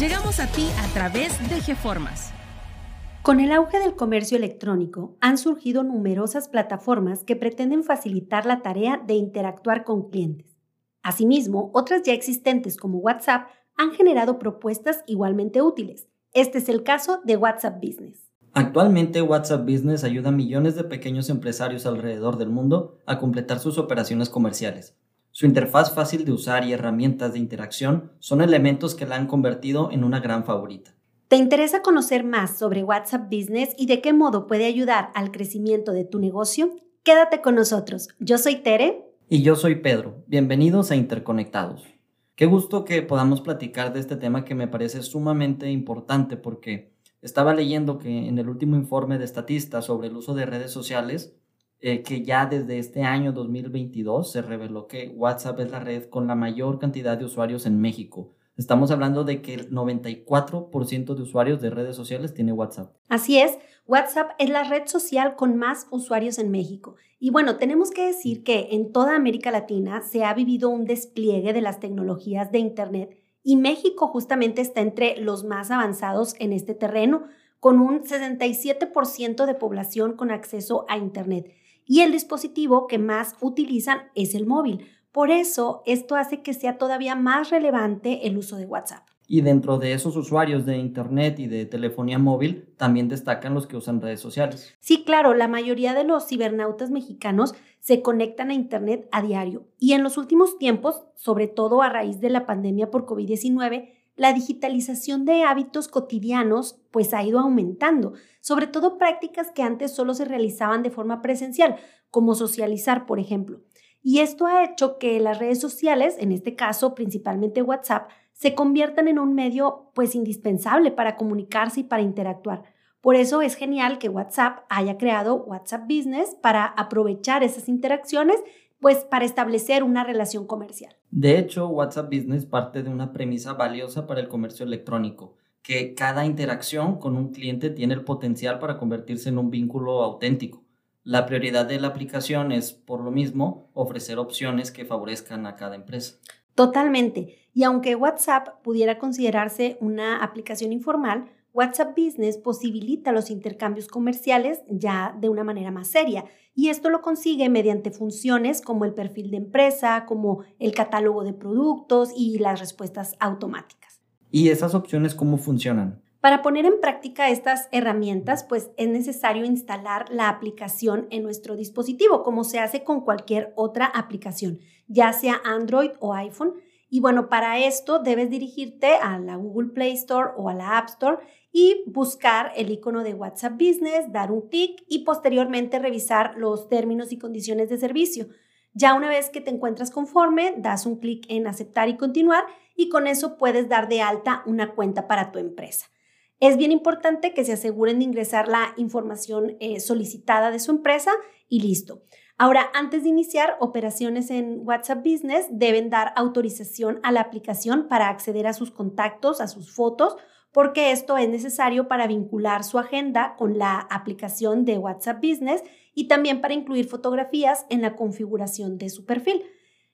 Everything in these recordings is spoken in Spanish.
Llegamos a ti a través de GeFormas. Con el auge del comercio electrónico, han surgido numerosas plataformas que pretenden facilitar la tarea de interactuar con clientes. Asimismo, otras ya existentes como WhatsApp han generado propuestas igualmente útiles. Este es el caso de WhatsApp Business. Actualmente WhatsApp Business ayuda a millones de pequeños empresarios alrededor del mundo a completar sus operaciones comerciales. Su interfaz fácil de usar y herramientas de interacción son elementos que la han convertido en una gran favorita. ¿Te interesa conocer más sobre WhatsApp Business y de qué modo puede ayudar al crecimiento de tu negocio? Quédate con nosotros. Yo soy Tere y yo soy Pedro. Bienvenidos a Interconectados. Qué gusto que podamos platicar de este tema que me parece sumamente importante porque estaba leyendo que en el último informe de Statista sobre el uso de redes sociales, eh, que ya desde este año 2022 se reveló que WhatsApp es la red con la mayor cantidad de usuarios en México. Estamos hablando de que el 94% de usuarios de redes sociales tiene WhatsApp. Así es, WhatsApp es la red social con más usuarios en México. Y bueno, tenemos que decir que en toda América Latina se ha vivido un despliegue de las tecnologías de Internet y México justamente está entre los más avanzados en este terreno, con un 67% de población con acceso a Internet. Y el dispositivo que más utilizan es el móvil. Por eso, esto hace que sea todavía más relevante el uso de WhatsApp. Y dentro de esos usuarios de Internet y de telefonía móvil, también destacan los que usan redes sociales. Sí, claro, la mayoría de los cibernautas mexicanos se conectan a Internet a diario. Y en los últimos tiempos, sobre todo a raíz de la pandemia por COVID-19, la digitalización de hábitos cotidianos pues ha ido aumentando, sobre todo prácticas que antes solo se realizaban de forma presencial, como socializar, por ejemplo. Y esto ha hecho que las redes sociales, en este caso principalmente WhatsApp, se conviertan en un medio pues indispensable para comunicarse y para interactuar. Por eso es genial que WhatsApp haya creado WhatsApp Business para aprovechar esas interacciones pues para establecer una relación comercial. De hecho, WhatsApp Business parte de una premisa valiosa para el comercio electrónico, que cada interacción con un cliente tiene el potencial para convertirse en un vínculo auténtico. La prioridad de la aplicación es, por lo mismo, ofrecer opciones que favorezcan a cada empresa. Totalmente. Y aunque WhatsApp pudiera considerarse una aplicación informal, WhatsApp Business posibilita los intercambios comerciales ya de una manera más seria. Y esto lo consigue mediante funciones como el perfil de empresa, como el catálogo de productos y las respuestas automáticas. ¿Y esas opciones cómo funcionan? Para poner en práctica estas herramientas, pues es necesario instalar la aplicación en nuestro dispositivo, como se hace con cualquier otra aplicación, ya sea Android o iPhone. Y bueno, para esto debes dirigirte a la Google Play Store o a la App Store y buscar el icono de WhatsApp Business, dar un clic y posteriormente revisar los términos y condiciones de servicio. Ya una vez que te encuentras conforme, das un clic en aceptar y continuar y con eso puedes dar de alta una cuenta para tu empresa. Es bien importante que se aseguren de ingresar la información eh, solicitada de su empresa y listo. Ahora, antes de iniciar operaciones en WhatsApp Business, deben dar autorización a la aplicación para acceder a sus contactos, a sus fotos, porque esto es necesario para vincular su agenda con la aplicación de WhatsApp Business y también para incluir fotografías en la configuración de su perfil.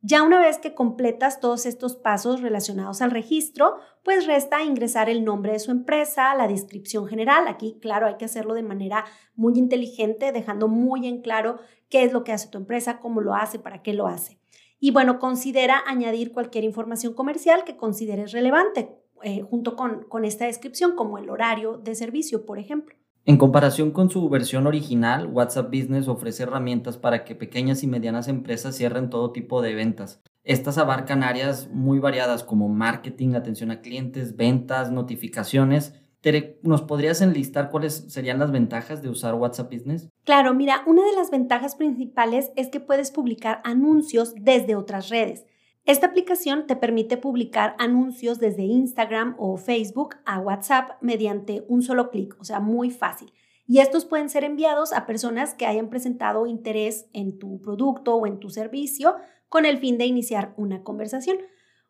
Ya una vez que completas todos estos pasos relacionados al registro, pues resta ingresar el nombre de su empresa, la descripción general. Aquí, claro, hay que hacerlo de manera muy inteligente, dejando muy en claro qué es lo que hace tu empresa, cómo lo hace, para qué lo hace. Y bueno, considera añadir cualquier información comercial que consideres relevante eh, junto con, con esta descripción, como el horario de servicio, por ejemplo. En comparación con su versión original, WhatsApp Business ofrece herramientas para que pequeñas y medianas empresas cierren todo tipo de ventas. Estas abarcan áreas muy variadas como marketing, atención a clientes, ventas, notificaciones. Tere, ¿nos podrías enlistar cuáles serían las ventajas de usar WhatsApp Business? Claro, mira, una de las ventajas principales es que puedes publicar anuncios desde otras redes. Esta aplicación te permite publicar anuncios desde Instagram o Facebook a WhatsApp mediante un solo clic, o sea, muy fácil. Y estos pueden ser enviados a personas que hayan presentado interés en tu producto o en tu servicio con el fin de iniciar una conversación.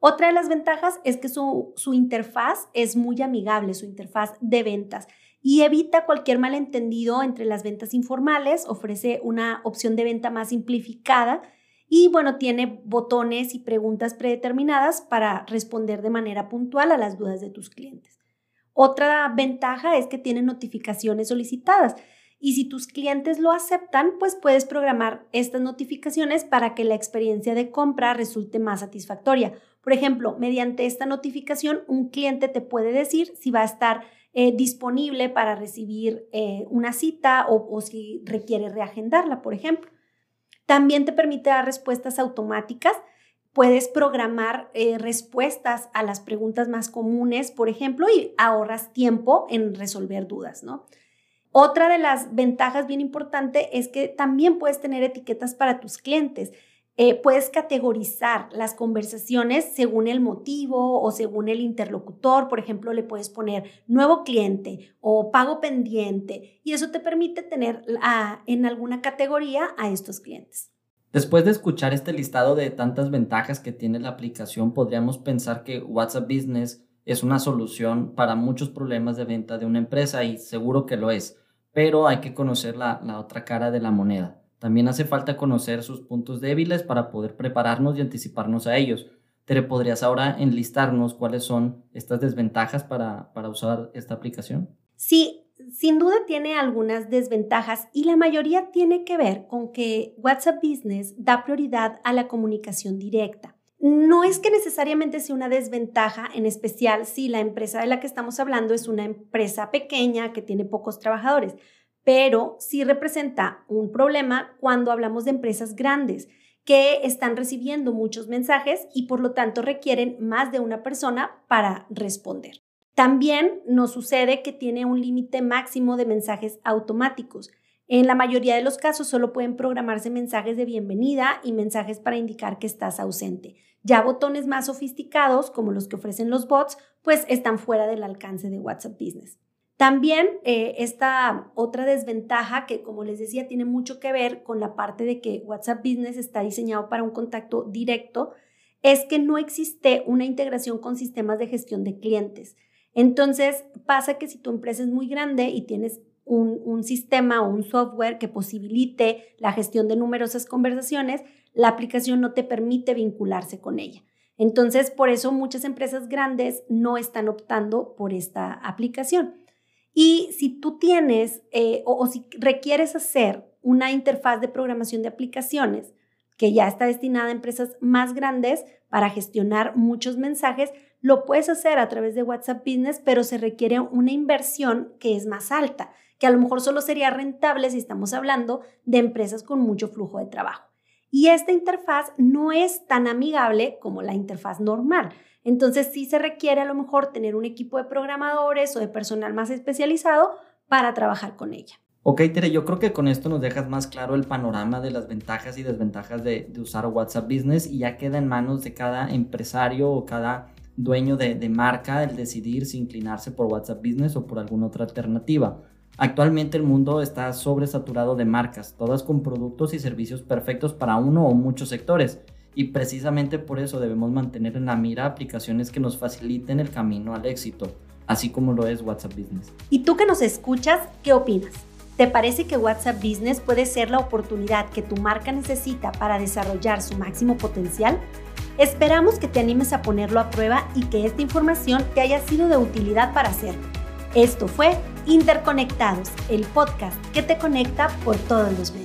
Otra de las ventajas es que su, su interfaz es muy amigable, su interfaz de ventas, y evita cualquier malentendido entre las ventas informales, ofrece una opción de venta más simplificada y bueno, tiene botones y preguntas predeterminadas para responder de manera puntual a las dudas de tus clientes. Otra ventaja es que tiene notificaciones solicitadas y si tus clientes lo aceptan, pues puedes programar estas notificaciones para que la experiencia de compra resulte más satisfactoria. Por ejemplo, mediante esta notificación, un cliente te puede decir si va a estar eh, disponible para recibir eh, una cita o, o si requiere reagendarla, por ejemplo. También te permite dar respuestas automáticas. Puedes programar eh, respuestas a las preguntas más comunes, por ejemplo, y ahorras tiempo en resolver dudas, ¿no? Otra de las ventajas bien importante es que también puedes tener etiquetas para tus clientes. Eh, puedes categorizar las conversaciones según el motivo o según el interlocutor. Por ejemplo, le puedes poner nuevo cliente o pago pendiente y eso te permite tener en alguna categoría a estos clientes. Después de escuchar este listado de tantas ventajas que tiene la aplicación, podríamos pensar que WhatsApp Business es una solución para muchos problemas de venta de una empresa y seguro que lo es, pero hay que conocer la otra cara de la moneda. También hace falta conocer sus puntos débiles para poder prepararnos y anticiparnos a ellos. ¿Te podrías ahora enlistarnos cuáles son estas desventajas para, para usar esta aplicación? Sí, sin duda tiene algunas desventajas y la mayoría tiene que ver con que WhatsApp Business da prioridad a la comunicación directa. No es que necesariamente sea una desventaja, en especial si la empresa de la que estamos hablando es una empresa pequeña que tiene pocos trabajadores pero sí representa un problema cuando hablamos de empresas grandes que están recibiendo muchos mensajes y por lo tanto requieren más de una persona para responder. También nos sucede que tiene un límite máximo de mensajes automáticos. En la mayoría de los casos solo pueden programarse mensajes de bienvenida y mensajes para indicar que estás ausente. Ya botones más sofisticados, como los que ofrecen los bots, pues están fuera del alcance de WhatsApp Business. También eh, esta otra desventaja que, como les decía, tiene mucho que ver con la parte de que WhatsApp Business está diseñado para un contacto directo, es que no existe una integración con sistemas de gestión de clientes. Entonces, pasa que si tu empresa es muy grande y tienes un, un sistema o un software que posibilite la gestión de numerosas conversaciones, la aplicación no te permite vincularse con ella. Entonces, por eso muchas empresas grandes no están optando por esta aplicación. Y si tú tienes eh, o, si requieres hacer una interfaz de programación de aplicaciones que ya está destinada a empresas más grandes para gestionar muchos mensajes, lo puedes hacer a través de WhatsApp Business, pero se requiere una inversión que es más alta, que a lo mejor solo sería rentable si estamos hablando de empresas con mucho flujo de trabajo. Y esta interfaz no es tan amigable como la interfaz normal. Entonces sí se requiere a lo mejor tener un equipo de programadores o de personal más especializado para trabajar con ella. Ok, Tere, yo creo que con esto nos dejas más claro el panorama de las ventajas y desventajas de, usar WhatsApp Business y ya queda en manos de cada empresario o cada dueño de, de marca el decidir si inclinarse por WhatsApp Business o por alguna otra alternativa. Actualmente el mundo está sobresaturado de marcas, todas con productos y servicios perfectos para uno o muchos sectores y precisamente por eso debemos mantener en la mira aplicaciones que nos faciliten el camino al éxito, así como lo es WhatsApp Business. ¿Y tú que nos escuchas, qué opinas? ¿Te parece que WhatsApp Business puede ser la oportunidad que tu marca necesita para desarrollar su máximo potencial? Esperamos que te animes a ponerlo a prueba y que esta información te haya sido de utilidad para hacerlo. Esto fue Interconectados, el podcast que te conecta por todos los medios.